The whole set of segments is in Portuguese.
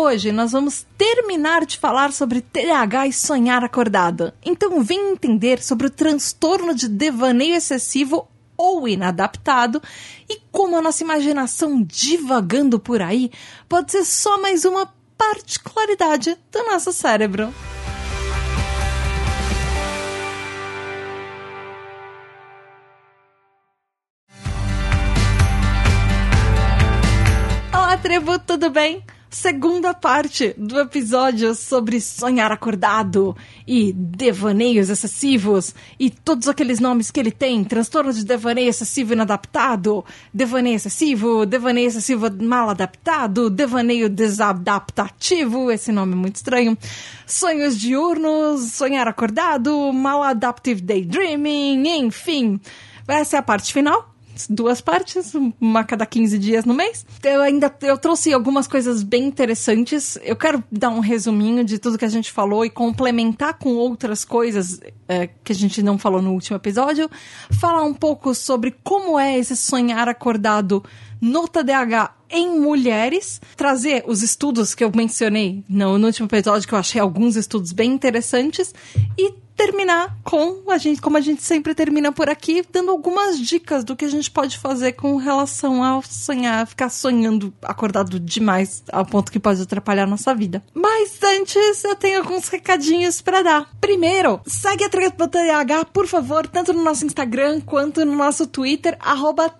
Hoje nós vamos terminar de falar sobre TDAH e sonhar acordado. Então vem entender sobre o transtorno de devaneio excessivo ou inadaptado e como a nossa imaginação divagando por aí pode ser só mais uma particularidade do nosso cérebro. Olá, tribo, tudo bem? Segunda parte do episódio sobre sonhar acordado e devaneios excessivos e todos aqueles nomes que ele tem: transtorno de devaneio excessivo inadaptado, devaneio excessivo, devaneio excessivo mal adaptado, devaneio desadaptativo, esse nome é muito estranho, sonhos diurnos, sonhar acordado, maladaptive daydreaming, enfim. Essa é a parte final duas partes, uma a cada 15 dias no mês. Eu ainda eu trouxe algumas coisas bem interessantes. Eu quero dar um resuminho de tudo que a gente falou e complementar com outras coisas é, que a gente não falou no último episódio. Falar um pouco sobre como é esse sonhar acordado no TDAH em mulheres, trazer os estudos que eu mencionei no, no último episódio, que eu achei alguns estudos bem interessantes, e terminar com a gente, como a gente sempre termina por aqui, dando algumas dicas do que a gente pode fazer com relação ao sonhar, ficar sonhando acordado demais ao ponto que pode atrapalhar a nossa vida. Mas antes, eu tenho alguns recadinhos para dar. Primeiro, segue a TDAH, por favor, tanto no nosso Instagram quanto no nosso Twitter, arroba.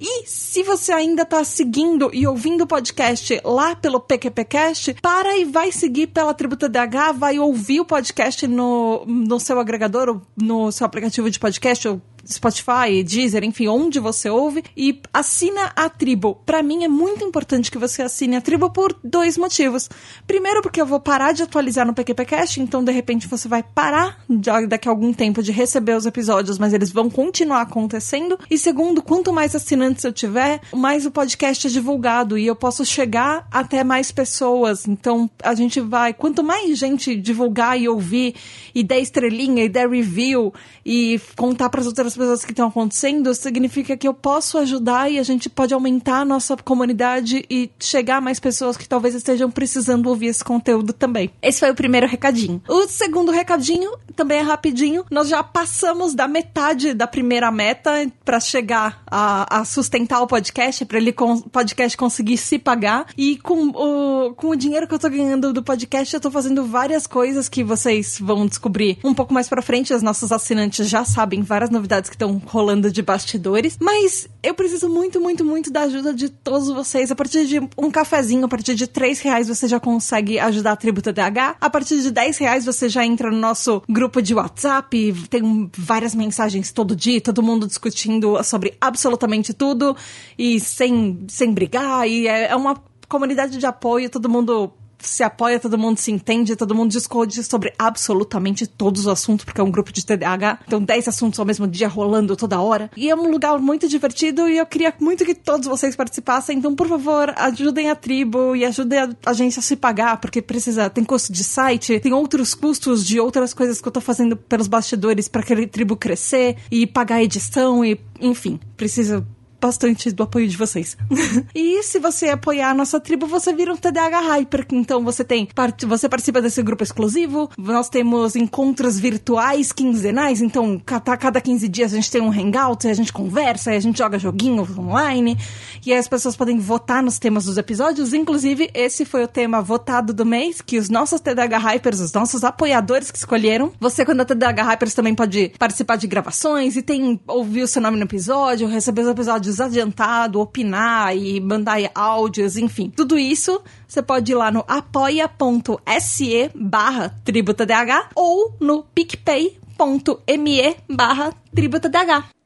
E se você ainda tá seguindo e ouvindo o podcast lá pelo PQPcast, para e vai seguir pela Tribo TDAH, vai ouvir o podcast no, no seu agregador, no seu aplicativo de podcast, ou Spotify, Deezer, enfim, onde você ouve e assina a tribo. Para mim é muito importante que você assine a tribo por dois motivos. Primeiro, porque eu vou parar de atualizar no PQPcast, então de repente você vai parar daqui a algum tempo de receber os episódios, mas eles vão continuar acontecendo. E segundo, quanto mais assinantes eu tiver, mais o podcast é divulgado e eu posso chegar até mais pessoas. Então a gente vai, quanto mais gente divulgar e ouvir e der estrelinha e der review e contar para as outras pessoas que estão acontecendo, significa que eu posso ajudar e a gente pode aumentar a nossa comunidade e chegar a mais pessoas que talvez estejam precisando ouvir esse conteúdo também. Esse foi o primeiro recadinho. O segundo recadinho também é rapidinho. Nós já passamos da metade da primeira meta para chegar a, a, sustentar o podcast, para ele o podcast conseguir se pagar. E com o, com o dinheiro que eu tô ganhando do podcast, eu tô fazendo várias coisas que vocês vão descobrir um pouco mais para frente. Os nossos assinantes já sabem várias novidades que estão rolando de bastidores. Mas eu preciso muito, muito, muito da ajuda de todos vocês. A partir de um cafezinho, a partir de 3 reais, você já consegue ajudar a Tributa DH. A partir de 10 reais, você já entra no nosso grupo de WhatsApp. Tem várias mensagens todo dia, todo mundo discutindo sobre absolutamente tudo e sem, sem brigar. E é, é uma comunidade de apoio, todo mundo se apoia, todo mundo se entende, todo mundo discute sobre absolutamente todos os assuntos, porque é um grupo de TDAH. Então, 10 assuntos ao mesmo dia rolando toda hora. E é um lugar muito divertido e eu queria muito que todos vocês participassem. Então, por favor, ajudem a tribo e ajudem a agência a se pagar, porque precisa, tem custo de site, tem outros custos de outras coisas que eu tô fazendo pelos bastidores para aquele tribo crescer e pagar a edição e, enfim, precisa bastante do apoio de vocês. e se você apoiar a nossa tribo, você vira um TDAH Hyper. Então você tem, você participa desse grupo exclusivo. Nós temos encontros virtuais quinzenais. Então, cada, cada 15 dias a gente tem um hangout, a gente conversa, a gente joga joguinho online. E as pessoas podem votar nos temas dos episódios. Inclusive, esse foi o tema votado do mês, que os nossos TDAH Hypers, os nossos apoiadores que escolheram. Você, quando é TDAH Hypers, também pode participar de gravações e tem ouvir o seu nome no episódio, receber os episódios áudios adiantado, opinar e mandar áudios, enfim. Tudo isso você pode ir lá no apoia.se barra tributadh ou no picpay.me barra.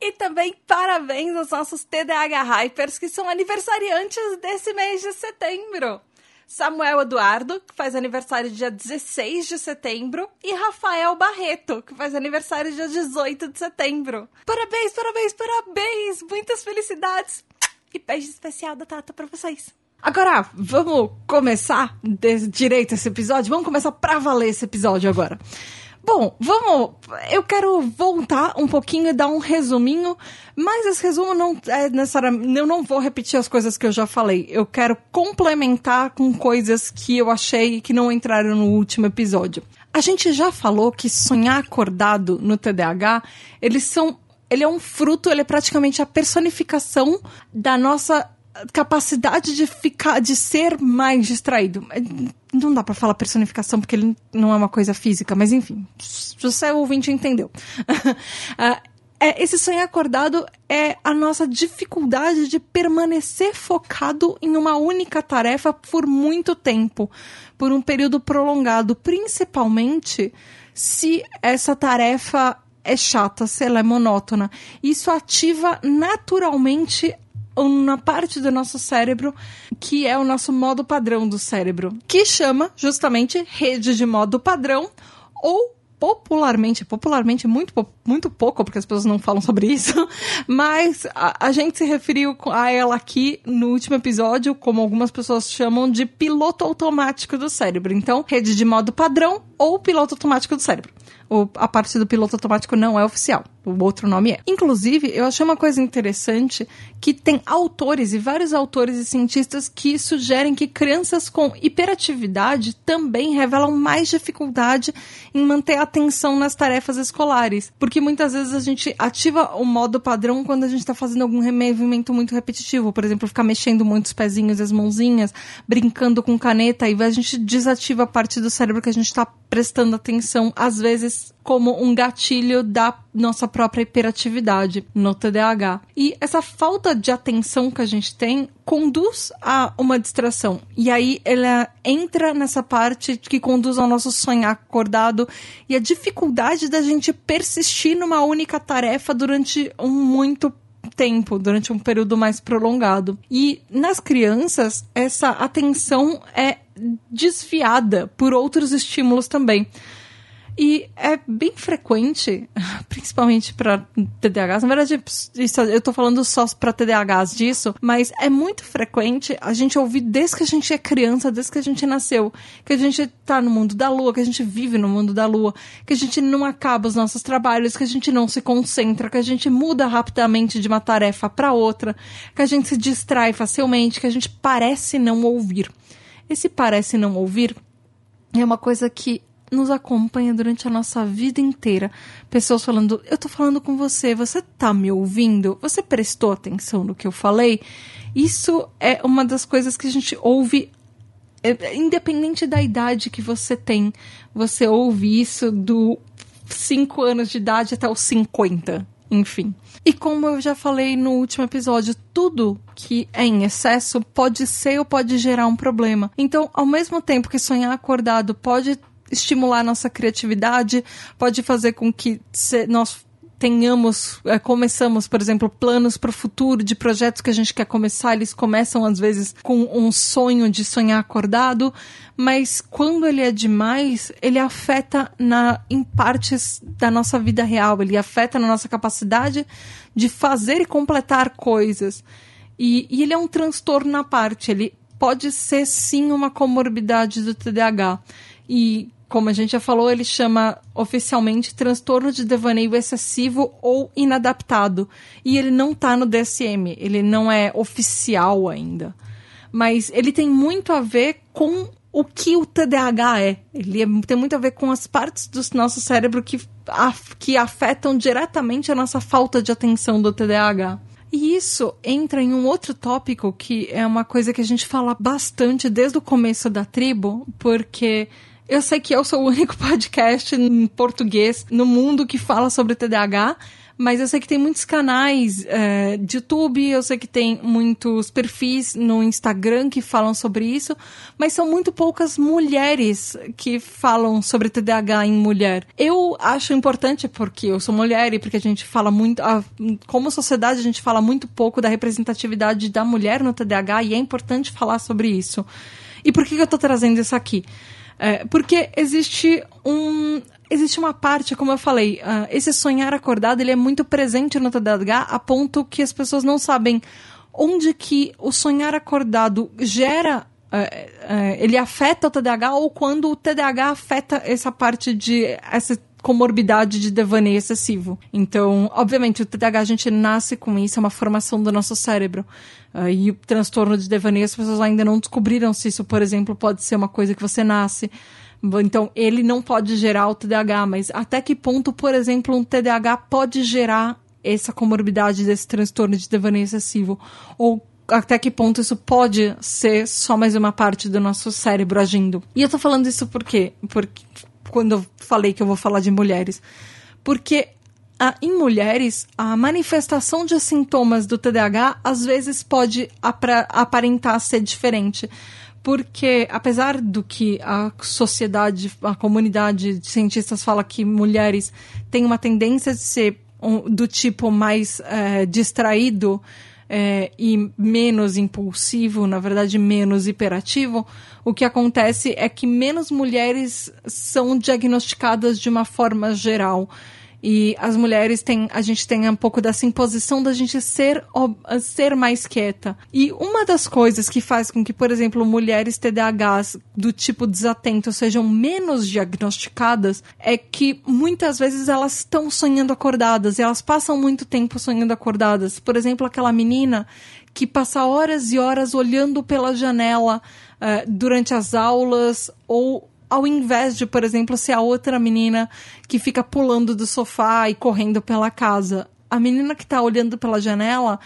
E também parabéns aos nossos TDAH Hypers que são aniversariantes desse mês de setembro. Samuel Eduardo, que faz aniversário dia 16 de setembro, e Rafael Barreto, que faz aniversário dia 18 de setembro. Parabéns, parabéns, parabéns! Muitas felicidades! E beijo especial da Tata pra vocês. Agora, vamos começar direito esse episódio? Vamos começar pra valer esse episódio agora. Bom, vamos. Eu quero voltar um pouquinho e dar um resuminho, mas esse resumo não é necessariamente. Eu não vou repetir as coisas que eu já falei. Eu quero complementar com coisas que eu achei que não entraram no último episódio. A gente já falou que sonhar acordado no TDAH, eles são. Ele é um fruto, ele é praticamente a personificação da nossa capacidade de ficar, de ser mais distraído. Não dá para falar personificação porque ele não é uma coisa física, mas enfim, você ouvinte entendeu. uh, é, esse sonhar acordado é a nossa dificuldade de permanecer focado em uma única tarefa por muito tempo, por um período prolongado, principalmente se essa tarefa é chata, se ela é monótona. Isso ativa naturalmente uma parte do nosso cérebro que é o nosso modo padrão do cérebro, que chama justamente rede de modo padrão ou popularmente, popularmente muito, muito pouco, porque as pessoas não falam sobre isso, mas a, a, gente se referiu a ela aqui no último episódio, como algumas pessoas chamam de piloto automático do cérebro. Então, rede de modo padrão ou piloto automático do cérebro. O, a parte do piloto automático não é oficial o outro nome é. Inclusive, eu achei uma coisa interessante que tem autores e vários autores e cientistas que sugerem que crianças com hiperatividade também revelam mais dificuldade em manter a atenção nas tarefas escolares, porque muitas vezes a gente ativa o modo padrão quando a gente está fazendo algum movimento muito repetitivo, por exemplo, ficar mexendo muito os pezinhos e as mãozinhas, brincando com caneta, e a gente desativa a parte do cérebro que a gente está prestando atenção, às vezes como um gatilho da nossa própria hiperatividade no TDAH. E essa falta de atenção que a gente tem conduz a uma distração. E aí ela entra nessa parte que conduz ao nosso sonhar acordado e a dificuldade da gente persistir numa única tarefa durante um muito tempo, durante um período mais prolongado. E nas crianças, essa atenção é desviada por outros estímulos também. E é bem frequente, principalmente para TDAHs. Na verdade, isso, eu tô falando só para TDAHs disso, mas é muito frequente a gente ouvir desde que a gente é criança, desde que a gente nasceu, que a gente tá no mundo da lua, que a gente vive no mundo da lua, que a gente não acaba os nossos trabalhos, que a gente não se concentra, que a gente muda rapidamente de uma tarefa para outra, que a gente se distrai facilmente, que a gente parece não ouvir. Esse parece não ouvir é uma coisa que nos acompanha durante a nossa vida inteira. Pessoas falando: Eu tô falando com você, você tá me ouvindo? Você prestou atenção no que eu falei? Isso é uma das coisas que a gente ouve, é, independente da idade que você tem. Você ouve isso do 5 anos de idade até os 50. Enfim. E como eu já falei no último episódio, tudo que é em excesso pode ser ou pode gerar um problema. Então, ao mesmo tempo que sonhar acordado pode estimular a nossa criatividade, pode fazer com que nós tenhamos, é, começamos, por exemplo, planos para o futuro de projetos que a gente quer começar, eles começam às vezes com um sonho de sonhar acordado, mas quando ele é demais, ele afeta na, em partes da nossa vida real, ele afeta na nossa capacidade de fazer e completar coisas. E, e ele é um transtorno na parte, ele pode ser sim uma comorbidade do TDAH. E como a gente já falou, ele chama oficialmente transtorno de devaneio excessivo ou inadaptado. E ele não está no DSM, ele não é oficial ainda. Mas ele tem muito a ver com o que o TDAH é. Ele é, tem muito a ver com as partes do nosso cérebro que, af, que afetam diretamente a nossa falta de atenção do TDAH. E isso entra em um outro tópico que é uma coisa que a gente fala bastante desde o começo da tribo, porque eu sei que eu sou o único podcast em português no mundo que fala sobre TDAH, mas eu sei que tem muitos canais é, de YouTube, eu sei que tem muitos perfis no Instagram que falam sobre isso, mas são muito poucas mulheres que falam sobre TDAH em mulher. Eu acho importante porque eu sou mulher e porque a gente fala muito, como sociedade a gente fala muito pouco da representatividade da mulher no TDAH e é importante falar sobre isso. E por que, eu tô trazendo isso aqui? É, porque existe um. Existe uma parte, como eu falei, uh, esse sonhar acordado ele é muito presente no TDAH a ponto que as pessoas não sabem onde que o sonhar acordado gera é, é, ele afeta o TDAH ou quando o TDAH afeta essa parte de essa comorbidade de devaneio excessivo. Então, obviamente, o TDAH a gente nasce com isso, é uma formação do nosso cérebro. Uh, e o transtorno de devaneio, as pessoas ainda não descobriram se isso, por exemplo, pode ser uma coisa que você nasce. Então, ele não pode gerar o TDAH, mas até que ponto, por exemplo, um TDAH pode gerar essa comorbidade desse transtorno de devaneio excessivo? Ou até que ponto isso pode ser só mais uma parte do nosso cérebro agindo. E eu tô falando isso por quê? Porque quando eu falei que eu vou falar de mulheres. Porque ah, em mulheres, a manifestação de sintomas do TDAH às vezes pode aparentar ser diferente. Porque, apesar do que a sociedade, a comunidade de cientistas fala que mulheres têm uma tendência de ser um, do tipo mais é, distraído, é, e menos impulsivo, na verdade menos hiperativo, o que acontece é que menos mulheres são diagnosticadas de uma forma geral. E as mulheres têm, a gente tem um pouco dessa imposição da gente ser, ser mais quieta. E uma das coisas que faz com que, por exemplo, mulheres TDAHs do tipo desatento sejam menos diagnosticadas é que muitas vezes elas estão sonhando acordadas e elas passam muito tempo sonhando acordadas. Por exemplo, aquela menina que passa horas e horas olhando pela janela uh, durante as aulas ou ao invés de, por exemplo, ser a outra menina que fica pulando do sofá e correndo pela casa. A menina que tá olhando pela janela,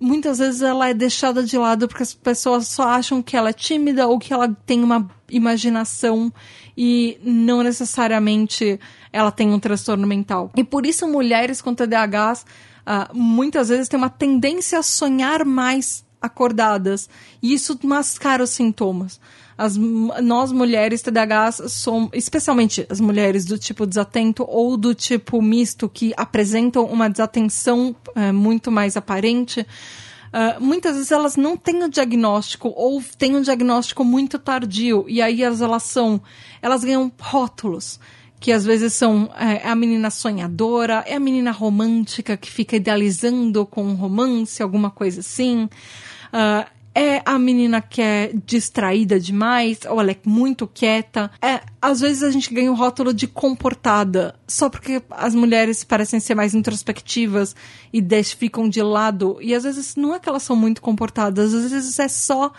muitas vezes ela é deixada de lado porque as pessoas só acham que ela é tímida ou que ela tem uma imaginação e não necessariamente ela tem um transtorno mental. E por isso mulheres com TDAHs uh, muitas vezes têm uma tendência a sonhar mais acordadas e isso mascara os sintomas as, nós mulheres TDAHs somos, especialmente as mulheres do tipo desatento ou do tipo misto, que apresentam uma desatenção é, muito mais aparente, uh, muitas vezes elas não têm o diagnóstico ou têm um diagnóstico muito tardio e aí elas, elas são, elas ganham rótulos que às vezes são é, a menina sonhadora, é a menina romântica que fica idealizando com um romance, alguma coisa assim. Uh, é a menina que é distraída demais, ou ela é muito quieta. É, às vezes a gente ganha o rótulo de comportada, só porque as mulheres parecem ser mais introspectivas e deixam, ficam de lado. E às vezes não é que elas são muito comportadas, às vezes é só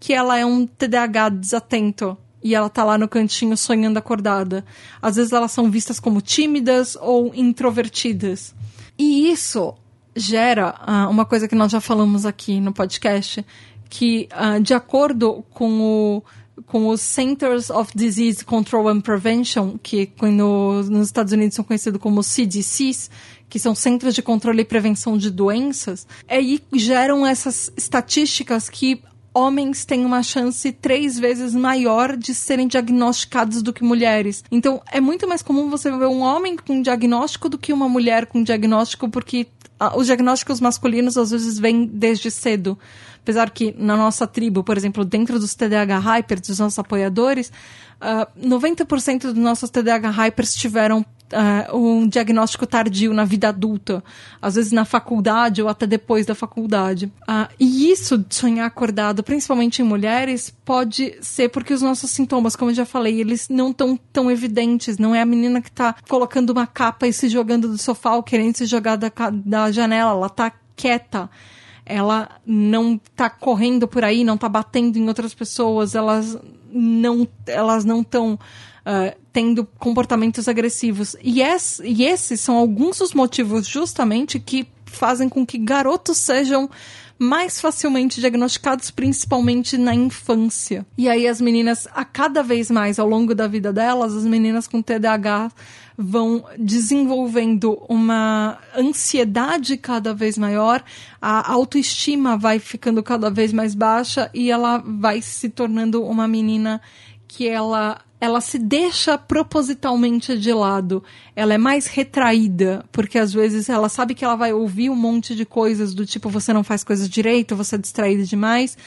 que ela é um TDAH desatento. E ela tá lá no cantinho sonhando acordada. Às vezes elas são vistas como tímidas ou introvertidas. E isso gera uh, uma coisa que nós já falamos aqui no podcast, que, uh, de acordo com o com os Centers of Disease Control and Prevention, que no, nos Estados Unidos são conhecidos como CDCs, que são Centros de Controle e Prevenção de Doenças, aí geram essas estatísticas que homens têm uma chance três vezes maior de serem diagnosticados do que mulheres. Então, é muito mais comum você ver um homem com diagnóstico do que uma mulher com diagnóstico, porque os diagnósticos masculinos às vezes vêm desde cedo. Apesar que na nossa tribo, por exemplo, dentro dos TDAH Hypers, dos nossos apoiadores, uh, ah, 90% dos nossos TDAH Hypers tiveram uh, um diagnóstico tardio na vida adulta, às vezes na faculdade ou até depois da faculdade. Uh, e isso de sonhar acordado, principalmente em mulheres, pode ser porque os nossos sintomas, como eu já falei, eles não estão tão evidentes. Não é a menina que está colocando uma capa e se jogando do sofá ou querendo se jogar da, da janela, ela está quieta ela não tá correndo por aí, não tá batendo em outras pessoas, elas não elas não estão uh, tendo comportamentos agressivos. E, es, e esses são alguns dos motivos justamente que fazem com que garotos sejam mais facilmente diagnosticados, principalmente na infância. E aí as meninas, a cada vez mais ao longo da vida delas, as meninas com TDAH vão desenvolvendo uma ansiedade cada vez maior, a autoestima vai ficando cada vez mais baixa e ela vai se tornando uma menina que ela ela se deixa propositalmente de lado. Ela é mais retraída, porque às vezes ela sabe que ela vai ouvir um monte de coisas do tipo você não faz coisas direito, você é distraída demais.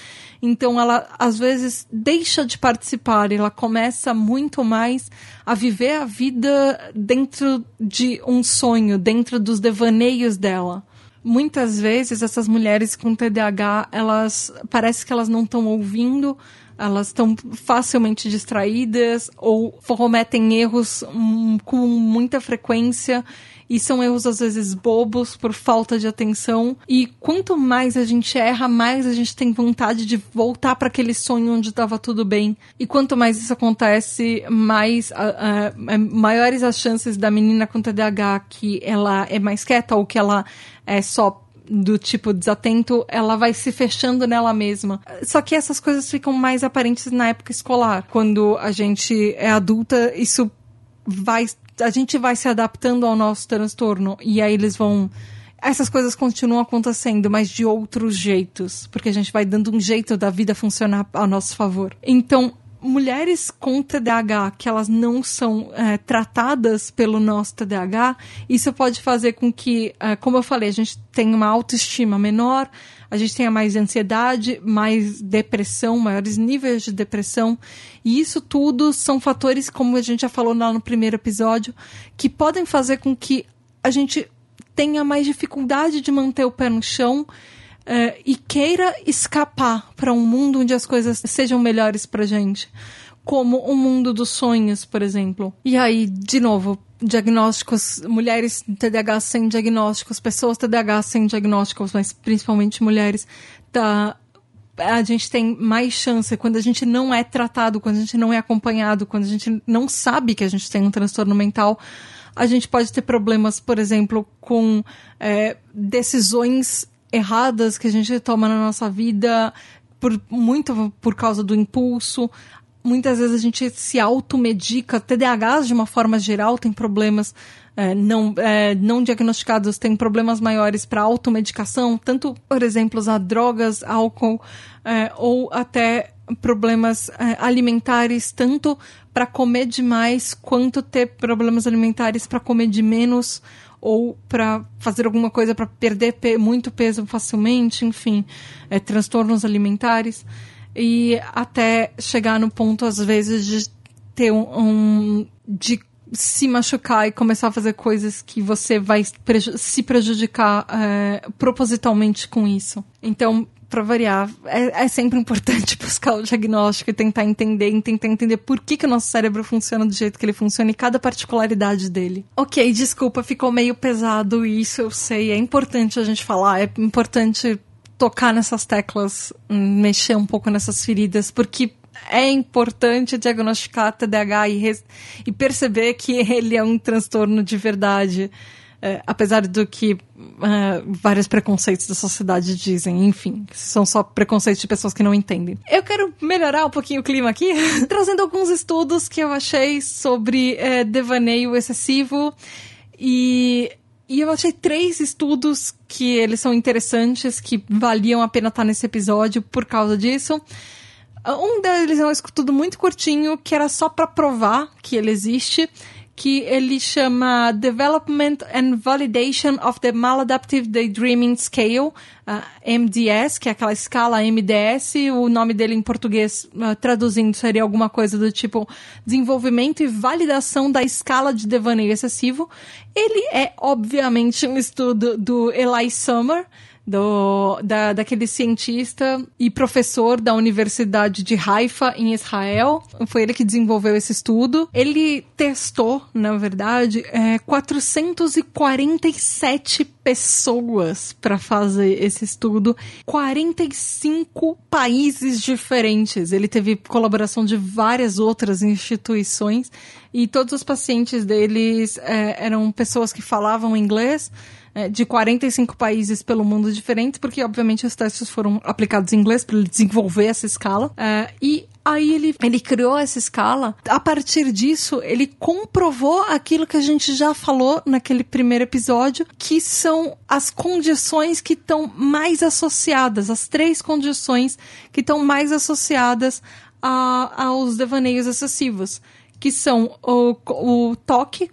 Então ela às vezes deixa de participar, ela começa muito mais a viver a vida dentro de um sonho, dentro dos devaneios dela muitas vezes essas mulheres com TDAH, elas parece que elas não estão ouvindo, elas estão facilmente distraídas ou cometem erros hum, com muita frequência e são erros às vezes bobos por falta de atenção. E quanto mais a gente erra, mais a gente tem vontade de voltar para aquele sonho onde estava tudo bem. E quanto mais isso acontece, mais uh, uh, maiores as chances da menina com TDAH que ela é mais quieta ou que ela é só do tipo desatento, ela vai se fechando nela mesma. Só que essas coisas ficam mais aparentes na época escolar. Quando a gente é adulta, isso vai. A gente vai se adaptando ao nosso transtorno. E aí eles vão. Essas coisas continuam acontecendo, mas de outros jeitos. Porque a gente vai dando um jeito da vida funcionar a nosso favor. Então, mulheres com TDAH que elas não são é, tratadas pelo nosso TDAH, isso pode fazer com que, é, como eu falei, a gente tenha uma autoestima menor, a gente tenha mais ansiedade, mais depressão, maiores níveis de depressão. E isso tudo são fatores, como a gente já falou lá no primeiro episódio, que podem fazer com que a gente tenha mais dificuldade de manter o pé no chão uh, e queira escapar para um mundo onde as coisas sejam melhores para gente, como o mundo dos sonhos, por exemplo. E aí, de novo, diagnósticos, mulheres TDAH sem diagnósticos, pessoas TDAH sem diagnósticos, mas principalmente mulheres, tá, a gente tem mais chance quando a gente não é tratado, quando a gente não é acompanhado, quando a gente não sabe que a gente tem um transtorno mental, a gente pode ter problemas, por exemplo, com é, decisões erradas que a gente toma na nossa vida por muito por causa do impulso. Muitas vezes a gente se automedica, TDAHs de uma forma geral tem problemas é, não, é, não diagnosticados, têm problemas maiores para automedicação, tanto, por exemplo, usar drogas, álcool, é, ou até problemas é, alimentares, tanto para comer demais, quanto ter problemas alimentares para comer de menos ou para fazer alguma coisa para perder pe muito peso facilmente, enfim, é, transtornos alimentares e até chegar no ponto às vezes de ter um, um de se machucar e começar a fazer coisas que você vai preju se prejudicar é, propositalmente com isso. Então, para variar, é, é, sempre importante buscar o diagnóstico e tentar entender, tentar entender por que, que o nosso cérebro funciona do jeito que ele funciona e cada particularidade dele. Ok, desculpa, ficou meio pesado isso, eu sei. É importante a gente falar, é importante tocar nessas teclas, mexer um pouco nessas feridas, porque é importante diagnosticar TDAH e, e perceber que ele é um transtorno de verdade. É, apesar do que uh, vários preconceitos da sociedade dizem, enfim, são só preconceitos de pessoas que não entendem. Eu quero melhorar um pouquinho o clima aqui, trazendo alguns estudos que eu achei sobre uh, devaneio excessivo e e eu achei três estudos que eles são interessantes, que valiam a pena estar nesse episódio por causa disso. Um deles é um estudo muito curtinho, que era só para provar que ele existe, que ele chama Development and Validation of the Maladaptive Daydreaming Scale, uh, MDS, que é aquela escala MDS, o nome dele em português, uh, traduzindo, seria alguma coisa do tipo desenvolvimento e validação da escala de devaneio excessivo. Ele é, obviamente, um estudo do Eli Summer, do, da, daquele cientista e professor da Universidade de Haifa, em Israel. Foi ele que desenvolveu esse estudo. Ele testou, na verdade, é, 447 pessoas para fazer esse estudo, 45 países diferentes. Ele teve colaboração de várias outras instituições e todos os pacientes deles é, eram pessoas que falavam inglês de 45 países pelo mundo diferentes, porque obviamente os testes foram aplicados em inglês para ele desenvolver essa escala. É, e aí ele, ele criou essa escala. A partir disso, ele comprovou aquilo que a gente já falou naquele primeiro episódio, que são as condições que estão mais associadas, as três condições que estão mais associadas a, aos devaneios excessivos que são o, o toque,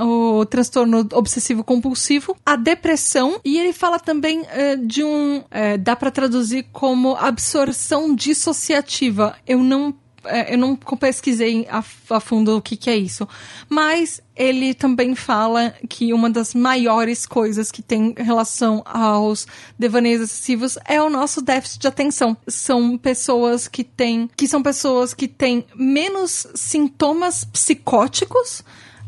o transtorno obsessivo compulsivo, a depressão e ele fala também uh, de um, uh, dá para traduzir como absorção dissociativa. Eu não é, eu não pesquisei a, a fundo o que, que é isso, mas ele também fala que uma das maiores coisas que tem relação aos devaneios excessivos é o nosso déficit de atenção. São pessoas que têm, que são pessoas que têm menos sintomas psicóticos,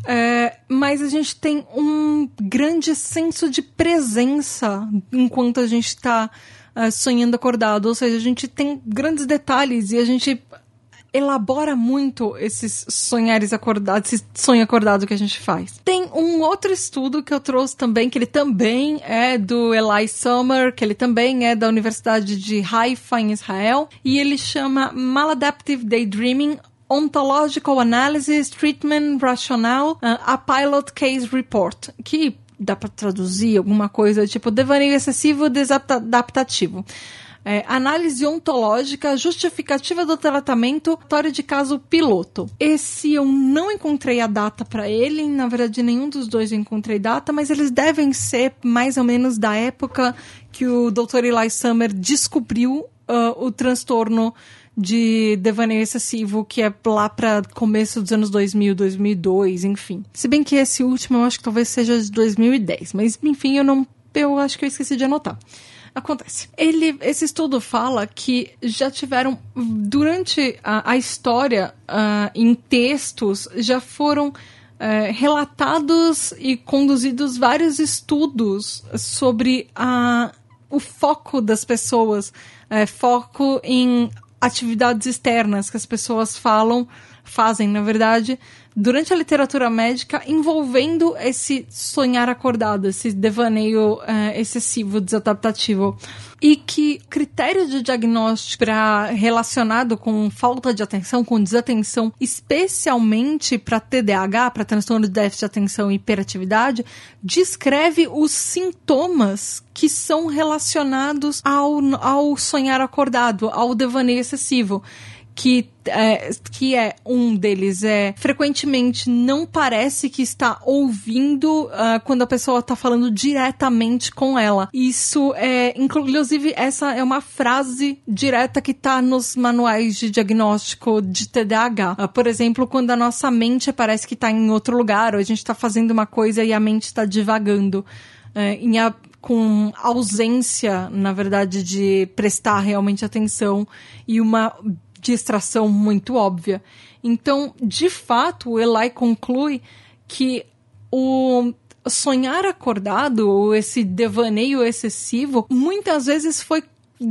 é, mas a gente tem um grande senso de presença enquanto a gente está é, sonhando acordado. Ou seja, a gente tem grandes detalhes e a gente elabora muito esses sonhares acordados, esse sonho acordado que a gente faz. Tem um outro estudo que eu trouxe também, que ele também é do Eli Sommer, que ele também é da Universidade de Haifa, em Israel, e ele chama Maladaptive Daydreaming Ontological Analysis, Treatment Rationale, uh, a Pilot Case Report, que dá para traduzir alguma coisa tipo devaneio excessivo desadaptativo é, análise ontológica justificativa do tratamento, história de caso piloto. Esse eu não encontrei a data para ele, na verdade nenhum dos dois eu encontrei data, mas eles devem ser mais ou menos da época que o Dr. Eli Summer descobriu uh, o transtorno de devaneio excessivo, que é lá para começo dos anos 2000, 2002, enfim. Se bem que esse último eu acho que talvez seja de 2010, mas enfim, eu não eu acho que eu esqueci de anotar acontece. Ele, esse estudo fala que já tiveram, durante a, a história, uh, em textos, já foram uh, relatados e conduzidos vários estudos sobre a, o foco das pessoas, uh, foco em atividades externas que as pessoas falam, fazem, na verdade, durante a literatura médica envolvendo esse sonhar acordado, esse devaneio uh, excessivo, desadaptativo. E que critério de diagnóstico pra, relacionado com falta de atenção, com desatenção, especialmente para TDAH, para transtorno de déficit de atenção e hiperatividade, descreve os sintomas que são relacionados ao, ao sonhar acordado, ao devaneio excessivo que é, que é um deles é frequentemente não parece que está ouvindo uh, quando a pessoa está falando diretamente com ela. Isso é, inclusive, essa é uma frase direta que está nos manuais de diagnóstico de TDAH. Uh, por exemplo, quando a nossa mente parece que está em outro lugar, ou a gente está fazendo uma coisa e a mente está divagando. Uh, em a, com ausência, na verdade, de prestar realmente atenção e uma distração muito óbvia. Então, de fato, o Eli conclui que o sonhar acordado, ou esse devaneio excessivo, muitas vezes foi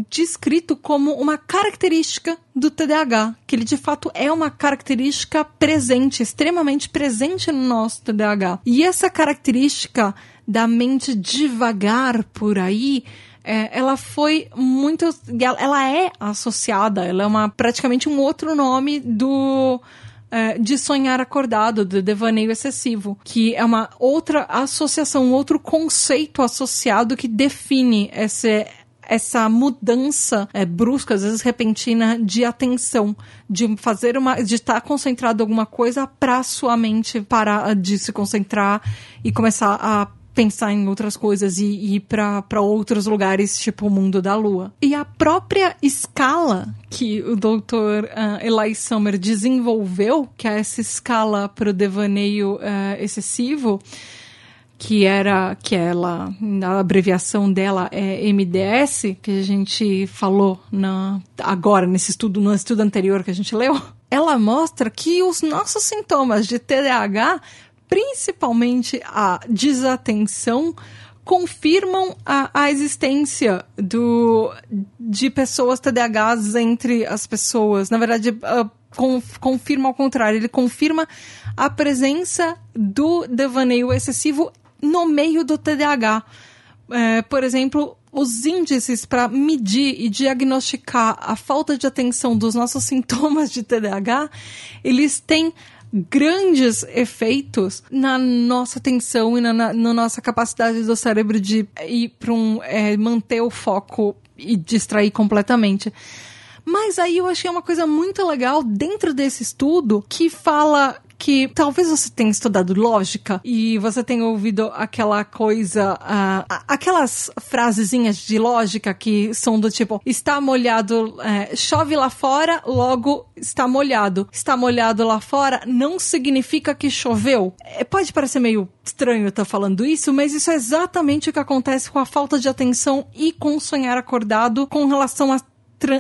descrito como uma característica do TDAH, que ele de fato é uma característica presente, extremamente presente no nosso TDAH. E essa característica da mente devagar por aí é, ela foi muito. Ela é associada, ela é uma, praticamente um outro nome do. É, de sonhar acordado, do devaneio excessivo, que é uma outra associação, outro conceito associado que define esse, essa mudança é, brusca, às vezes repentina, de atenção, de fazer uma, de estar concentrado em alguma coisa para sua mente parar de se concentrar e começar a pensar em outras coisas e, e ir para outros lugares, tipo o mundo da lua. E a própria escala que o Dr. Uh, Eli Sommer desenvolveu, que é essa escala para o devaneio uh, excessivo, que era que ela a abreviação dela é MDS que a gente falou na agora nesse estudo no estudo anterior que a gente leu ela mostra que os nossos sintomas de TDAH principalmente a desatenção, confirmam a, a existência do, de pessoas TDAHs entre as pessoas. Na verdade, uh, com, confirma ao contrário, ele confirma a presença do devaneio excessivo no meio do TDAH. É, por exemplo, os índices para medir e diagnosticar a falta de atenção dos nossos sintomas de TDAH, eles têm grandes efeitos na nossa atenção e na, na, na nossa capacidade do cérebro de ir para um é, manter o foco e distrair completamente. Mas aí eu achei uma coisa muito legal dentro desse estudo que fala que talvez você tenha estudado lógica e você tenha ouvido aquela coisa, uh, aquelas frasezinhas de lógica que são do tipo: está molhado, é, chove lá fora, logo está molhado. Está molhado lá fora não significa que choveu. É, pode parecer meio estranho estar falando isso, mas isso é exatamente o que acontece com a falta de atenção e com sonhar acordado com relação a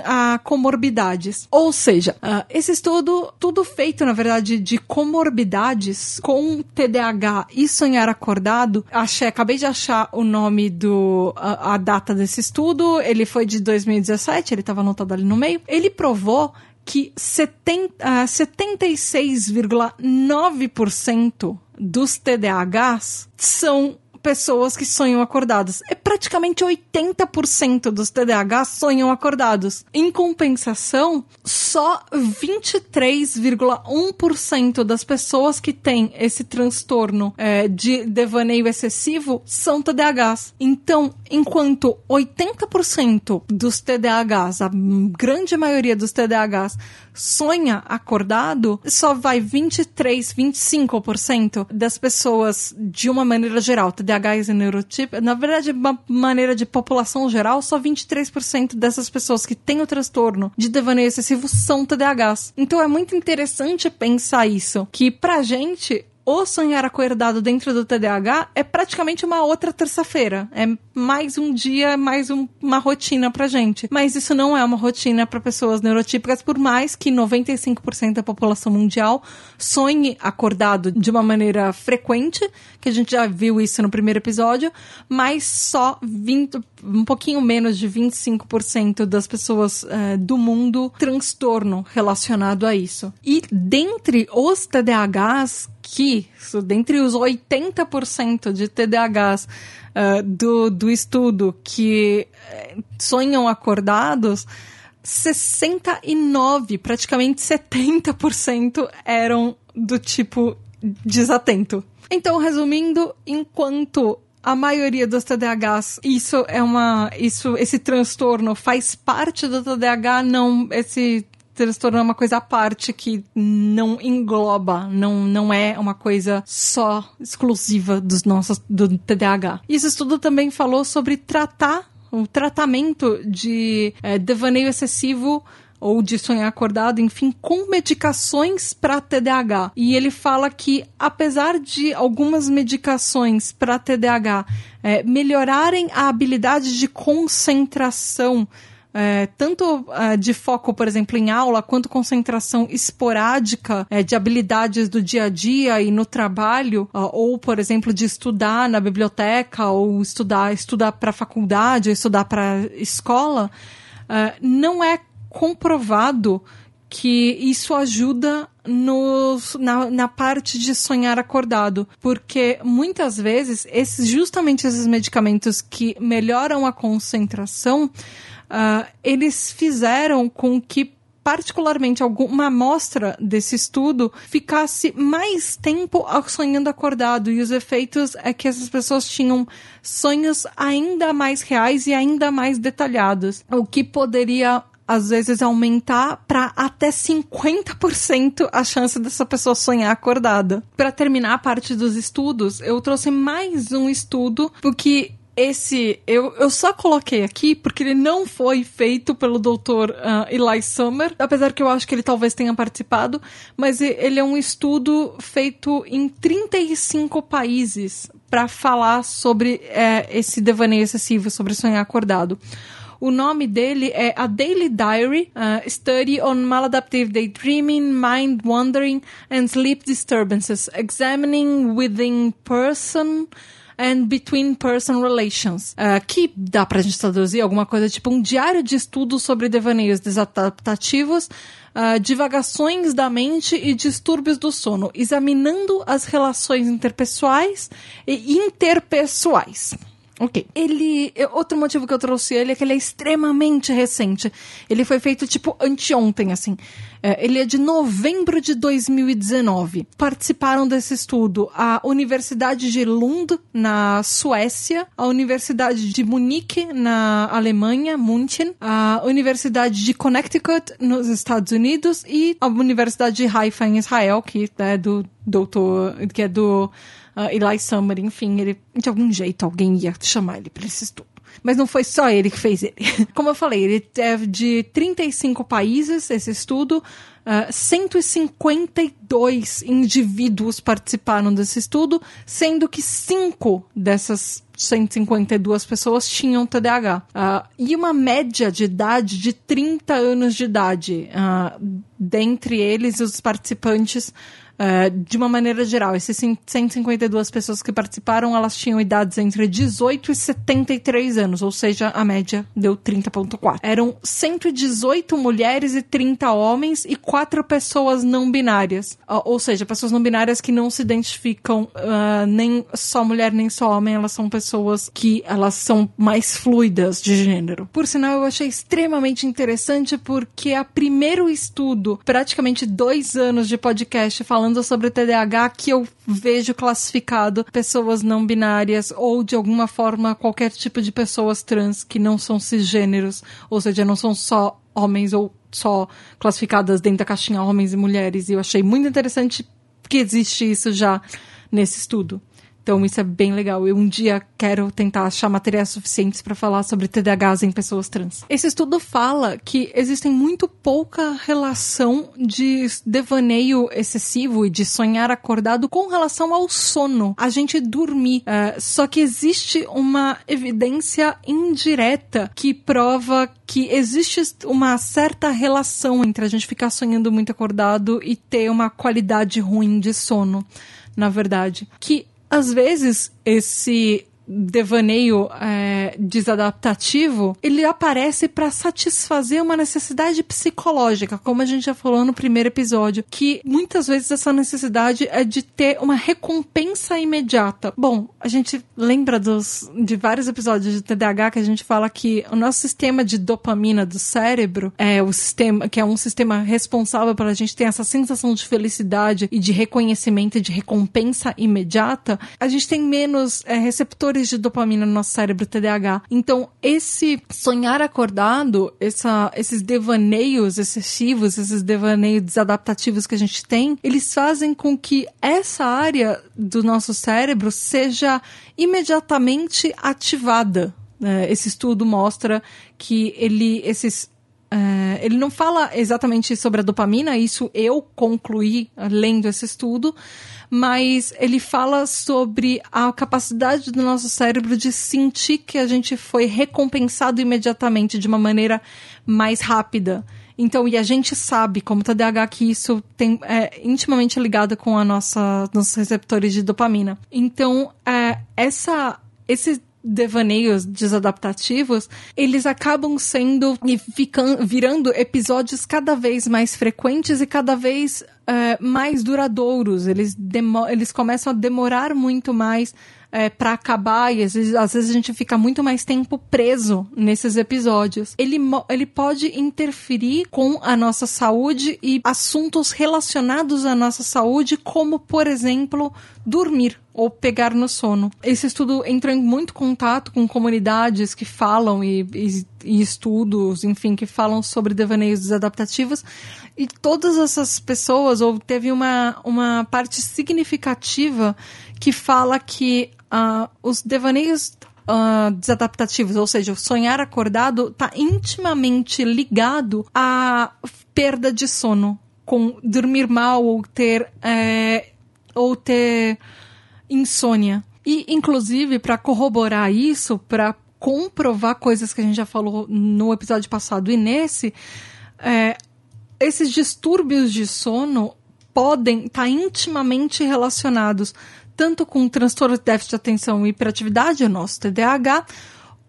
a comorbidades. Ou seja, uh, esse estudo, tudo feito, na verdade, de comorbidades com TDAH e sonhar acordado. Achei, acabei de achar o nome do. a, a data desse estudo. Ele foi de 2017, ele estava anotado ali no meio. Ele provou que 70, uh, 76,9% dos TDAHs são pessoas que sonham acordadas. É praticamente 80% dos TDAH sonham acordados. Em compensação, só 23,1% das pessoas que têm esse transtorno é, de devaneio excessivo são TDAHs. Então, enquanto 80% dos TDAHs, a grande maioria dos TDAHs, sonha acordado, só vai 23, 25% das pessoas, de uma maneira geral, TDAHs e neurotipo, na verdade, uma maneira de população geral, só 23% dessas pessoas que têm o transtorno de devaneio excessivo são TDAHs. Então é muito interessante pensar isso, que pra gente o sonhar acordado dentro do TDAH é praticamente uma outra terça-feira. É mais um dia, mais um, uma rotina pra gente. Mas isso não é uma rotina para pessoas neurotípicas, por mais que 95% da população mundial sonhe acordado de uma maneira frequente, que a gente já viu isso no primeiro episódio, mas só 20, um pouquinho menos de 25% das pessoas uh, do mundo transtorno relacionado a isso. E dentre os TDAHs que, dentre os 80% de TDAHs uh, eh, do, do estudo que uh, sonham acordados, 69, praticamente 70% eram do tipo desatento. Então, resumindo, enquanto a maioria dos TDAHs, isso é uma, isso, esse transtorno faz parte do TDAH, não, esse transtorno é uma coisa à parte que não engloba, não, não é uma coisa só exclusiva dos nossos, do TDAH. Esse estudo também falou sobre tratar o tratamento de é, devaneio excessivo ou de sonhar acordado, enfim, com medicações para TDAH. E ele fala que, apesar de algumas medicações para TDAH é, melhorarem a habilidade de concentração é, tanto é, de foco, por exemplo, em aula, quanto concentração esporádica é, de habilidades do dia a dia e no trabalho, ou, por exemplo, de estudar na biblioteca, ou estudar, estudar para faculdade, ou estudar para escola, é, não é comprovado que isso ajuda na, na parte de sonhar acordado, porque muitas vezes esses justamente esses medicamentos que melhoram a concentração uh, eles fizeram com que particularmente alguma amostra desse estudo ficasse mais tempo sonhando acordado e os efeitos é que essas pessoas tinham sonhos ainda mais reais e ainda mais detalhados, o que poderia às vezes aumentar para até 50% a chance dessa pessoa sonhar acordada. Para terminar a parte dos estudos, eu trouxe mais um estudo porque esse eu, eu só coloquei aqui porque ele não foi feito pelo Dr. Uh, Eli Summer, apesar que eu acho que ele talvez tenha participado, mas ele é um estudo feito em 35 países para falar sobre é, esse devaneio excessivo, sobre sonhar acordado. O nome dele é A Daily Diary, uh, Study on Maladaptive Daydreaming, Mind Wandering and Sleep Disturbances, Examining Within Person and Between Person Relations, uh, que dá pra gente traduzir alguma coisa tipo um diário de estudos sobre devaneios desadaptativos, uh, divagações da mente e distúrbios do sono, examinando as relações interpessoais e interpessoais. Ok. Ele. Outro motivo que eu trouxe ele é que ele é extremamente recente. Ele foi feito tipo anteontem, assim. É, ele é de novembro de 2019. Participaram desse estudo a Universidade de Lund, na Suécia, a Universidade de Munique, na Alemanha, München, a Universidade de Connecticut, nos Estados Unidos, e a Universidade de Haifa, em Israel, que é do doutor. que é do uh, Eli Summer, enfim, ele, de algum jeito alguém ia chamar ele para esse estudo. Mas não foi só ele que fez ele. Como eu falei, ele teve de 35 países esse estudo, uh, 152 indivíduos participaram desse estudo, sendo que cinco dessas 152 pessoas tinham TDAH. Uh, ah, e uma média de idade de 30 anos de idade. Uh, dentre eles, os participantes Uh, de uma maneira geral, esses 152 pessoas que participaram, elas tinham idades entre 18 e 73 anos, ou seja, a média deu 30.4. Eram 118 mulheres e 30 homens e 4 pessoas não binárias. Uh, ou seja, pessoas não binárias que não se identificam uh, nem só mulher nem só homem, elas são pessoas que elas são mais fluidas de gênero. Por sinal, eu achei extremamente interessante porque é o primeiro estudo, praticamente dois anos de podcast falando falando sobre TDAH que eu vejo classificado pessoas não binárias ou de alguma forma qualquer tipo de pessoas trans que não são cisgêneros, ou seja, não são só homens ou só classificadas dentro da caixinha homens e mulheres. E eu achei muito interessante que existe isso já nesse estudo. Então isso é bem legal. Eu um dia quero tentar achar materiais suficientes para falar sobre TDAHs em pessoas trans. Esse estudo fala que existem muito pouca relação de devaneio excessivo e de sonhar acordado com relação ao sono, a gente dormir. Uh, só que existe uma evidência indireta que prova que existe uma certa relação entre a gente ficar sonhando muito acordado e ter uma qualidade ruim de sono na verdade. Que às vezes esse devaneio é, desadaptativo, ele aparece para satisfazer uma necessidade psicológica, como a gente já falou no primeiro episódio, que muitas vezes essa necessidade é de ter uma recompensa imediata. Bom, a gente lembra dos, de vários episódios de TDAH que a gente fala que o nosso sistema de dopamina do cérebro é o sistema que é um sistema responsável pela gente ter essa sensação de felicidade e de reconhecimento e de recompensa imediata. A gente tem menos é, receptores receptores de dopamina no nosso cérebro TDAH. Então, esse sonhar acordado, essa, esses devaneios excessivos, esses devaneios desadaptativos que a gente tem, eles fazem com que essa área do nosso cérebro seja imediatamente ativada. É, esse estudo mostra que ele, esses Uh, ele não fala exatamente sobre a dopamina, isso eu concluí lendo esse estudo, mas ele fala sobre a capacidade do nosso cérebro de sentir que a gente foi recompensado imediatamente de uma maneira mais rápida. Então, e a gente sabe, como TDAH, que isso tem, é intimamente ligado com a nossa, nossos receptores de dopamina. Então, é, essa, esse devaneios desadaptativos, eles acabam sendo e ficam, virando episódios cada vez mais frequentes e cada vez uh, mais duradouros. Eles, eles começam a demorar muito mais é, para acabar e às vezes, às vezes a gente fica muito mais tempo preso nesses episódios. Ele, ele pode interferir com a nossa saúde e assuntos relacionados à nossa saúde, como, por exemplo, dormir ou pegar no sono. Esse estudo entrou em muito contato com comunidades que falam e, e, e estudos, enfim, que falam sobre devaneios desadaptativos e todas essas pessoas, ou teve uma, uma parte significativa que fala que uh, os devaneios uh, desadaptativos, ou seja, o sonhar acordado, está intimamente ligado à perda de sono, com dormir mal ou ter, é, ou ter insônia. E, inclusive, para corroborar isso, para comprovar coisas que a gente já falou no episódio passado e nesse, é, esses distúrbios de sono podem estar tá intimamente relacionados tanto com transtorno de déficit de atenção e hiperatividade, o nosso TDAH,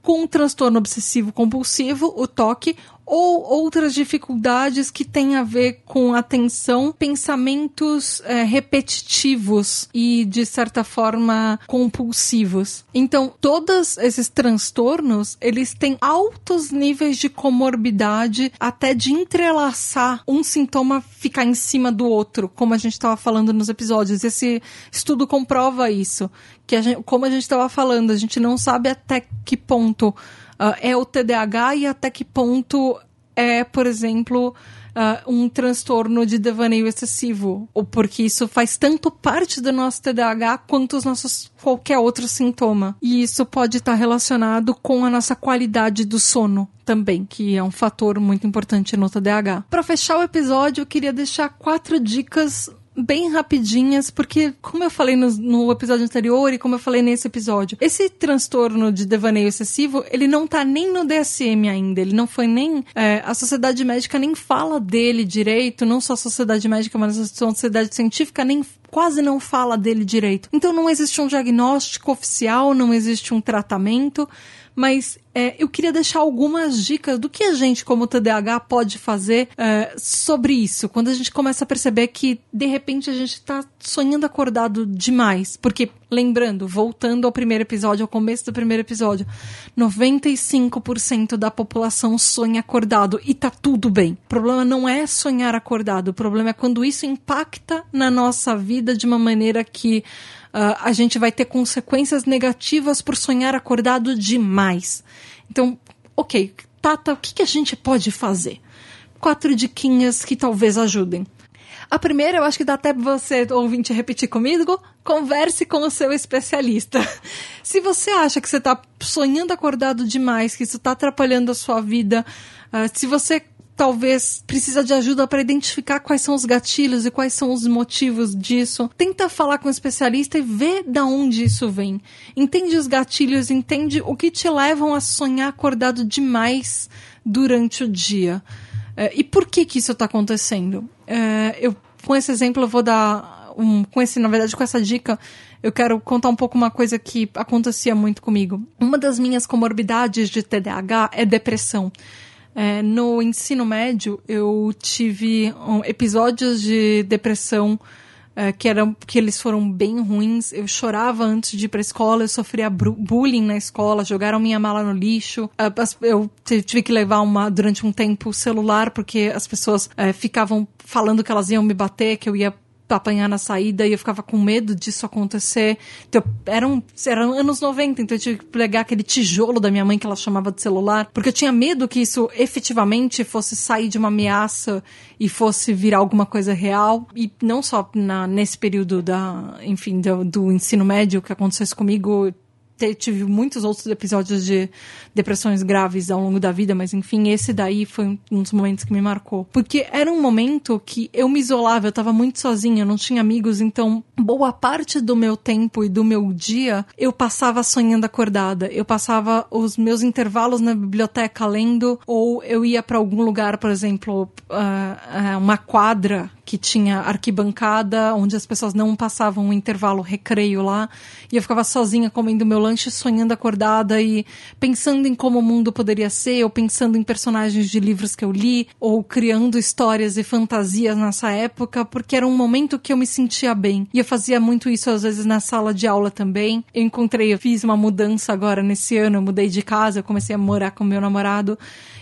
com transtorno obsessivo compulsivo, o TOC, ou outras dificuldades que têm a ver com atenção, pensamentos é, repetitivos e, de certa forma, compulsivos. Então, todos esses transtornos, eles têm altos níveis de comorbidade, até de entrelaçar um sintoma ficar em cima do outro, como a gente estava falando nos episódios. Esse estudo comprova isso. Que a gente, como a gente estava falando, a gente não sabe até que ponto uh, é o TDAH e até que ponto é, por exemplo, uh, um transtorno de devaneio excessivo, ou porque isso faz tanto parte do nosso TDAH quanto os nossos qualquer outro sintoma. E isso pode estar relacionado com a nossa qualidade do sono também, que é um fator muito importante no TDAH. Para fechar o episódio, eu queria deixar quatro dicas bem rapidinhas, porque, como eu falei no, no, episódio anterior e como eu falei nesse episódio, esse transtorno de devaneio excessivo, ele não tá nem no DSM ainda, ele não foi nem. É, a sociedade médica nem fala dele direito, não só a sociedade médica, mas a sociedade científica nem quase não fala dele direito. Então não existe um diagnóstico oficial, não existe um tratamento mas é, eu queria deixar algumas dicas do que a gente, como TDAH, pode fazer é, sobre isso. Quando a gente começa a perceber que, de repente, a gente está sonhando acordado demais. Porque, lembrando, voltando ao primeiro episódio, ao começo do primeiro episódio, 95% da população sonha acordado e tá tudo bem. O problema não é sonhar acordado, o problema é quando isso impacta na nossa vida de uma maneira que uh, a gente vai ter consequências negativas por sonhar acordado demais. Então, ok, Tata, o que, que a gente pode fazer? Quatro diquinhas que talvez ajudem. A primeira, eu acho que dá até você, ouvinte, repetir comigo. Converse com o seu especialista. Se você acha que você está sonhando acordado demais, que isso está atrapalhando a sua vida, uh, se você talvez precisa de ajuda para identificar quais são os gatilhos e quais são os motivos disso. Tenta falar com um especialista e ver da onde isso vem. Entende os gatilhos, entende o que te levam a sonhar acordado demais durante o dia. É, e por que que isso está acontecendo? É, eu com esse exemplo eu vou dar um, com esse na verdade com essa dica eu quero contar um pouco uma coisa que acontecia muito comigo. Uma das minhas comorbidades de TDAH é depressão. É, no ensino médio, eu tive um, episódios de depressão é, que, eram, que eles foram bem ruins. Eu chorava antes de ir pra escola, eu sofria bullying na escola, jogaram minha mala no lixo. É, eu tive que levar uma, durante um tempo o celular, porque as pessoas é, ficavam falando que elas iam me bater, que eu ia apanhar na saída e eu ficava com medo disso acontecer. Então, eram, eram anos 90, então eu tive que pegar aquele tijolo da minha mãe que ela chamava de celular, porque eu tinha medo que isso efetivamente fosse sair de uma ameaça e fosse virar alguma coisa real. E não só na, nesse período da, enfim, do, do ensino médio que aconteceu isso comigo, tive muitos outros episódios de depressões graves ao longo da vida, mas enfim, esse daí foi um dos momentos que me marcou. Porque era um momento que eu me isolava, eu tava muito sozinha, não tinha amigos, então boa parte do meu tempo e do meu dia eu passava sonhando acordada. Eu passava os meus intervalos na biblioteca lendo, ou eu ia para algum lugar, por exemplo, uh, uh, uma quadra que tinha arquibancada, onde as pessoas não passavam um intervalo recreio lá, e eu ficava sozinha comendo meu lanche, sonhando acordada e pensando em como o mundo poderia ser, ou pensando em personagens de livros que eu li, ou criando histórias e fantasias nessa época, porque era um momento que eu me sentia bem. E eu fazia muito isso às vezes na sala de aula também. Eu encontrei, eu fiz uma mudança agora nesse ano, eu mudei de casa, eu comecei a morar com meu namorado,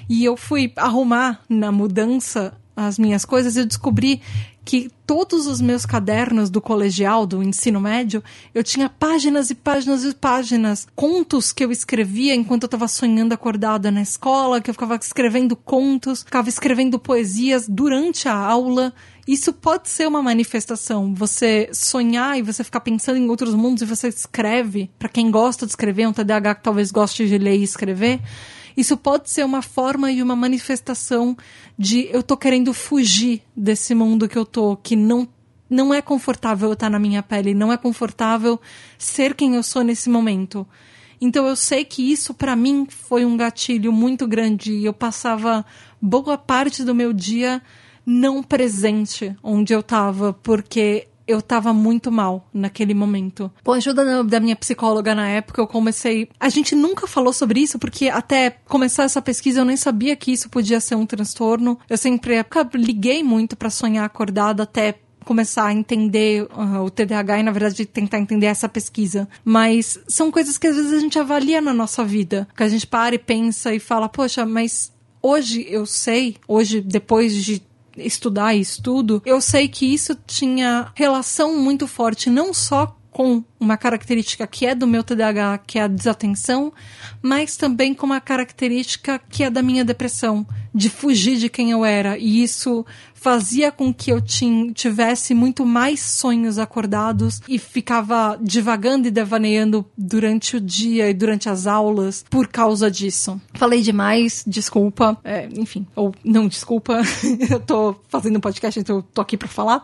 e eu fui arrumar na mudança as minhas coisas, eu descobri que todos os meus cadernos do colegial, do ensino médio, eu tinha páginas e páginas e páginas, contos que eu escrevia enquanto eu estava sonhando acordada na escola, que eu ficava escrevendo contos, ficava escrevendo poesias durante a aula. Isso pode ser uma manifestação. Você sonhar e você ficar pensando em outros mundos e você escreve. Para quem gosta de escrever, um TDAH que talvez goste de ler e escrever, isso pode ser uma forma e uma manifestação de eu tô querendo fugir desse mundo que eu tô, que não não é confortável estar na minha pele, não é confortável ser quem eu sou nesse momento. Então eu sei que isso para mim foi um gatilho muito grande. Eu passava boa parte do meu dia não presente onde eu estava, porque eu tava muito mal naquele momento. Com a ajuda da minha psicóloga na época, eu comecei. A gente nunca falou sobre isso, porque até começar essa pesquisa eu nem sabia que isso podia ser um transtorno. Eu sempre liguei muito para sonhar acordado até começar a entender uh, o TDAH e, na verdade, tentar entender essa pesquisa. Mas são coisas que às vezes a gente avalia na nossa vida. Que a gente para e pensa e fala, poxa, mas hoje eu sei, hoje, depois de estudar e estudo, eu sei que isso tinha relação muito forte não só com uma característica que é do meu TDAH, que é a desatenção, mas também com uma característica que é da minha depressão, de fugir de quem eu era. E isso fazia com que eu tivesse muito mais sonhos acordados e ficava divagando e devaneando durante o dia e durante as aulas por causa disso. Falei demais, desculpa. É, enfim, ou não desculpa, eu tô fazendo um podcast, então eu tô aqui para falar.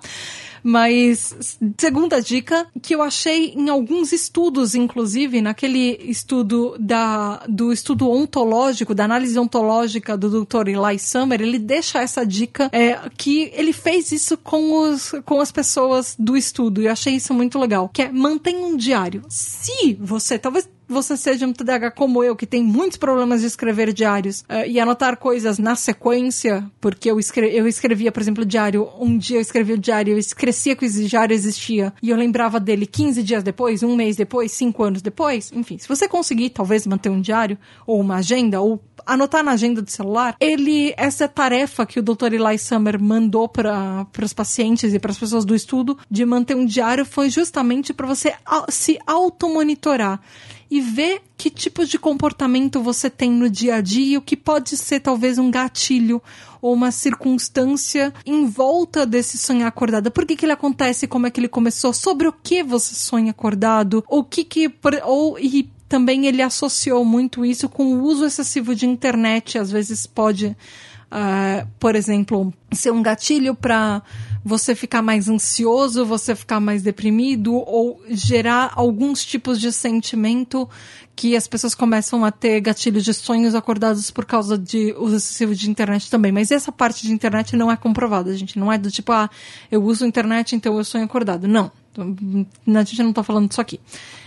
Mas, segunda dica, que eu achei em alguns estudos, inclusive, naquele estudo da, do estudo ontológico, da análise ontológica do Dr. Eli Summer, ele deixa essa dica é, que ele fez isso com, os, com as pessoas do estudo. E eu achei isso muito legal. Que é mantenha um diário. Se você, talvez você seja um TDAH como eu, que tem muitos problemas de escrever diários uh, e anotar coisas na sequência, porque eu, escre eu escrevia, por exemplo, diário, um dia eu escrevia o diário, eu esquecia que o diário existia e eu lembrava dele 15 dias depois, um mês depois, cinco anos depois, enfim, se você conseguir talvez manter um diário ou uma agenda ou anotar na agenda do celular, ele essa tarefa que o Dr. Eli Summer mandou para os pacientes e para as pessoas do estudo de manter um diário foi justamente para você se automonitorar e ver que tipo de comportamento você tem no dia a dia, o que pode ser talvez um gatilho ou uma circunstância em volta desse sonhar acordado. Por que, que ele acontece? Como é que ele começou? Sobre o que você sonha acordado? O que que ou e também ele associou muito isso com o uso excessivo de internet. Às vezes pode, uh, por exemplo, ser um gatilho para você ficar mais ansioso, você ficar mais deprimido ou gerar alguns tipos de sentimento que as pessoas começam a ter gatilhos de sonhos acordados por causa de uso excessivo de internet também. Mas essa parte de internet não é comprovada, gente. Não é do tipo, ah, eu uso internet, então eu sonho acordado. Não. A gente não tá falando disso aqui.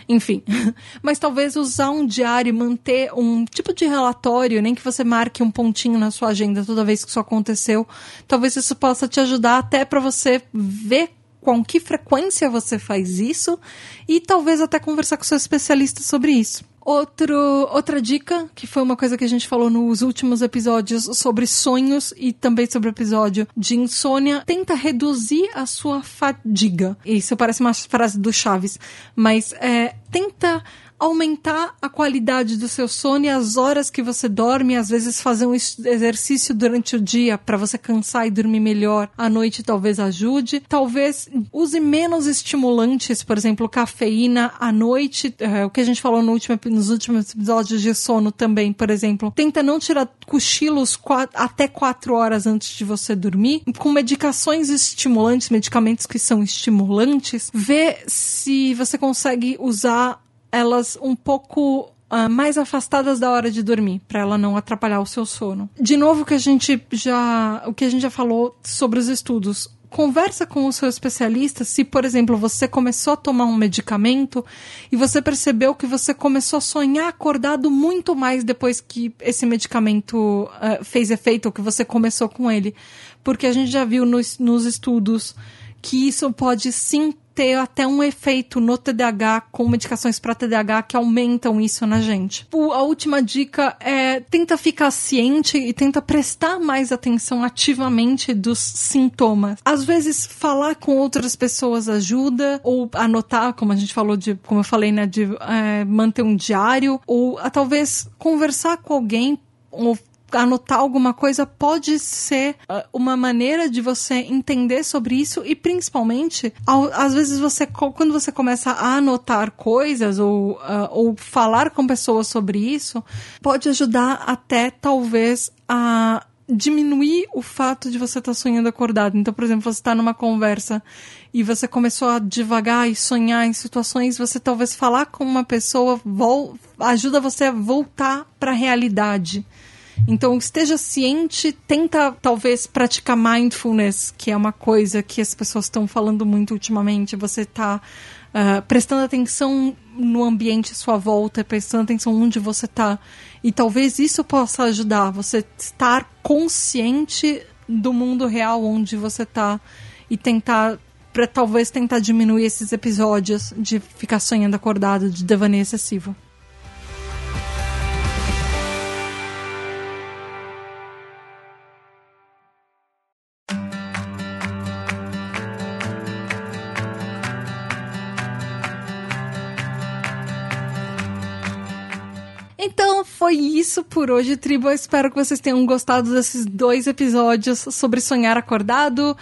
Enfim. Mas talvez usar um diário, manter um tipo de relatório, nem que você marque um pontinho na sua agenda toda vez que isso aconteceu. Talvez isso possa te ajudar até para você ver com que frequência você faz isso e talvez até conversar com seu especialista sobre isso. Outro, outra dica, que foi uma coisa que a gente falou nos últimos episódios sobre sonhos e também sobre o episódio de insônia, tenta reduzir a sua fadiga. Isso parece uma frase do Chaves, mas é, tenta aumentar a qualidade do seu sono e as horas que você dorme, às vezes fazer um exercício durante o dia para você cansar e dormir melhor. À noite talvez ajude. Talvez use menos estimulantes, por exemplo, cafeína à noite, é, o que a gente falou no último, nos últimos episódios de sono também, por exemplo. Tenta não tirar cochilos quatro, até quatro horas antes de você dormir. Com medicações estimulantes, medicamentos que são estimulantes, vê se você consegue usar elas um pouco Uh, mais afastadas da hora de dormir, para ela não atrapalhar o seu sono. De novo, que a gente já, o que a gente já falou sobre os estudos. Conversa com o seu especialista se, por exemplo, você começou a tomar um medicamento e você percebeu que você começou a sonhar acordado muito mais depois que esse medicamento uh, fez efeito, ou que você começou com ele. Porque a gente já viu nos, nos estudos que isso pode sim ter até um efeito no TDAH com medicações para TDAH que aumentam isso na gente. A última dica é tenta ficar ciente e tenta prestar mais atenção ativamente dos sintomas. Às vezes falar com outras pessoas ajuda ou anotar, como a gente falou de, como eu falei, né, de é, manter um diário ou a, talvez conversar com alguém ou anotar alguma coisa pode ser uh, uma maneira de você entender sobre isso e principalmente ao, às vezes você quando você começa a anotar coisas ou, uh, ou falar com pessoas sobre isso pode ajudar até talvez a diminuir o fato de você estar tá sonhando acordado. Então, por exemplo, você está numa conversa e você começou a devagar e sonhar em situações, você talvez falar com uma pessoa ajuda você a voltar para a realidade Então, esteja ciente, tenta talvez praticar mindfulness, que é uma coisa que as pessoas estão falando muito ultimamente. Você está uh, prestando atenção no ambiente à sua volta, prestando atenção onde você está. E talvez isso possa ajudar você estar consciente do mundo real onde você está e tentar para talvez tentar diminuir esses episódios de ficar sonhando acordado, de devaneio excessivo. Foi isso por hoje, tribo. Eu espero que vocês tenham gostado desses dois episódios sobre sonhar acordado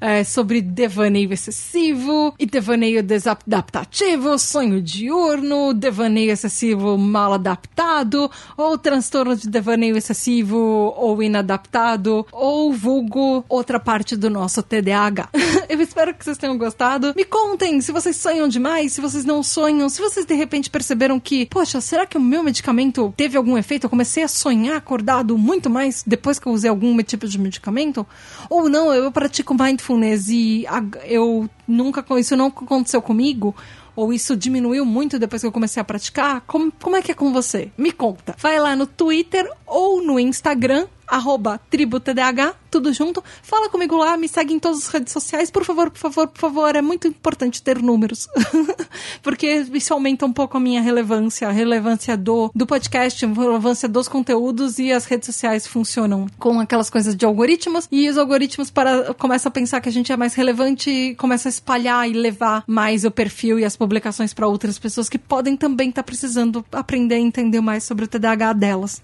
é, sobre devaneio excessivo e devaneio desadaptativo, sonho diurno, devaneio excessivo mal adaptado, ou transtorno de devaneio excessivo ou inadaptado, ou vulgo outra parte do nosso TDAH. Eu espero que vocês tenham gostado. Me contem se vocês sonham demais, se vocês não sonham, se vocês de repente perceberam que, poxa, será que o meu medicamento teve algum efeito? Eu comecei a sonhar acordado muito mais depois que eu usei algum tipo de medicamento? Ou não, eu pratico mindfulness mindfulness e eu nunca isso não aconteceu comigo ou isso diminuiu muito depois que eu comecei a praticar? Como, como é que é com você? Me conta. Vai lá no Twitter ou no Instagram, arroba tributdh, tudo junto. Fala comigo lá, me segue em todas as redes sociais, por favor, por favor, por favor. É muito importante ter números. Porque isso aumenta um pouco a minha relevância, a relevância do, do podcast, a relevância dos conteúdos e as redes sociais funcionam com aquelas coisas de algoritmos e os algoritmos para, começam a pensar que a gente é mais relevante e começa a espalhar e levar mais o perfil e as publicações para outras pessoas que podem também estar tá precisando aprender a entender mais sobre o TDAH delas.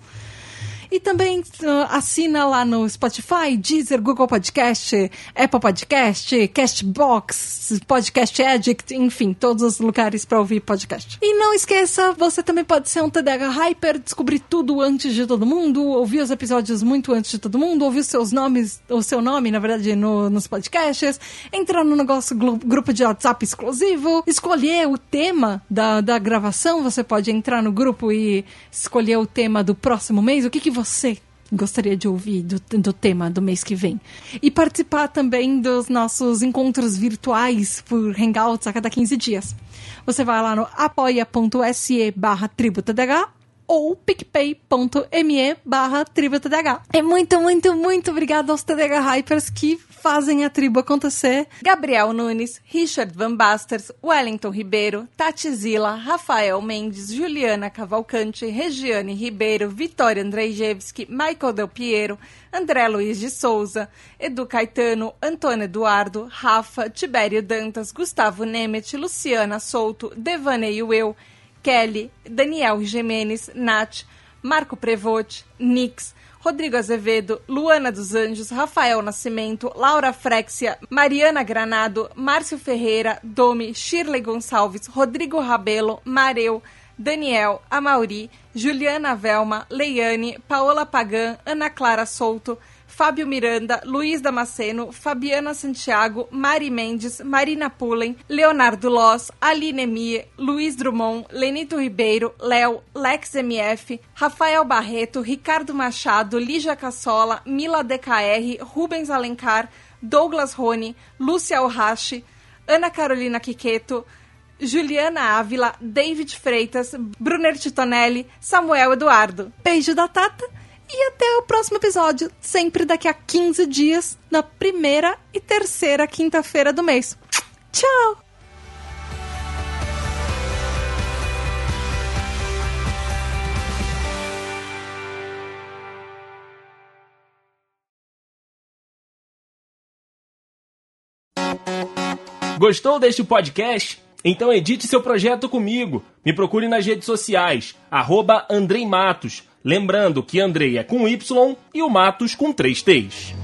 E também uh, assina lá no Spotify, Deezer, Google Podcast, Apple Podcast, Castbox, Podcast Addict, enfim, todos os lugares para ouvir podcast. E não esqueça, você também pode ser um TDH Hyper, descobrir tudo antes de todo mundo, ouvir os episódios muito antes de todo mundo, ouvir os seus nomes, o seu nome, na verdade, no, nos podcasts, entrar no negócio grupo de WhatsApp exclusivo, escolher o tema da, da gravação, você pode entrar no grupo e escolher o tema do próximo mês, o que, que você você gostaria de ouvir do, do tema do mês que vem. E participar também dos nossos encontros virtuais por Hangouts a cada 15 dias. Você vai lá no apoia.se barra tributadh ou picpay.me barra tributadh. É muito, muito, muito obrigado aos TDH Hypers que fazem a tribo acontecer. Gabriel Nunes, Richard Van Basters, Wellington Ribeiro, Tati Zila, Rafael Mendes, Juliana Cavalcante, Regiane Ribeiro, Vitória Andrzejewski, Michael Del Piero, André Luiz de Souza, Edu Caetano, Antônio Eduardo, Rafa, Tibério Dantas, Gustavo Nemet, Luciana Souto, Devaneio Eu, Kelly, Daniel Jimenez, Nath, Marco Prevote, Nix, Rodrigo Azevedo, Luana dos Anjos, Rafael Nascimento, Laura Frexia, Mariana Granado, Márcio Ferreira, Domi, Shirley Gonçalves, Rodrigo Rabelo, Mareu, Daniel, Amauri, Juliana Velma, Leiane, Paola Pagan, Ana Clara Souto, Fábio Miranda, Luiz Damasceno, Fabiana Santiago, Mari Mendes, Marina Pullen, Leonardo Loss, Aline Mie, Luiz Drummond, Lenito Ribeiro, Léo, Lex MF, Rafael Barreto, Ricardo Machado, Lígia Cassola, Mila DKR, Rubens Alencar, Douglas Rony, Lúcia Alrache, Ana Carolina Quiqueto, Juliana Ávila, David Freitas, Brunner Titonelli, Samuel Eduardo. Beijo da Tata e até o próximo episódio, sempre daqui a 15 dias, na primeira e terceira quinta-feira do mês. Tchau! Gostou deste podcast? Então edite seu projeto comigo. Me procure nas redes sociais, arroba Lembrando que Andrei é com Y e o Matos com três T's.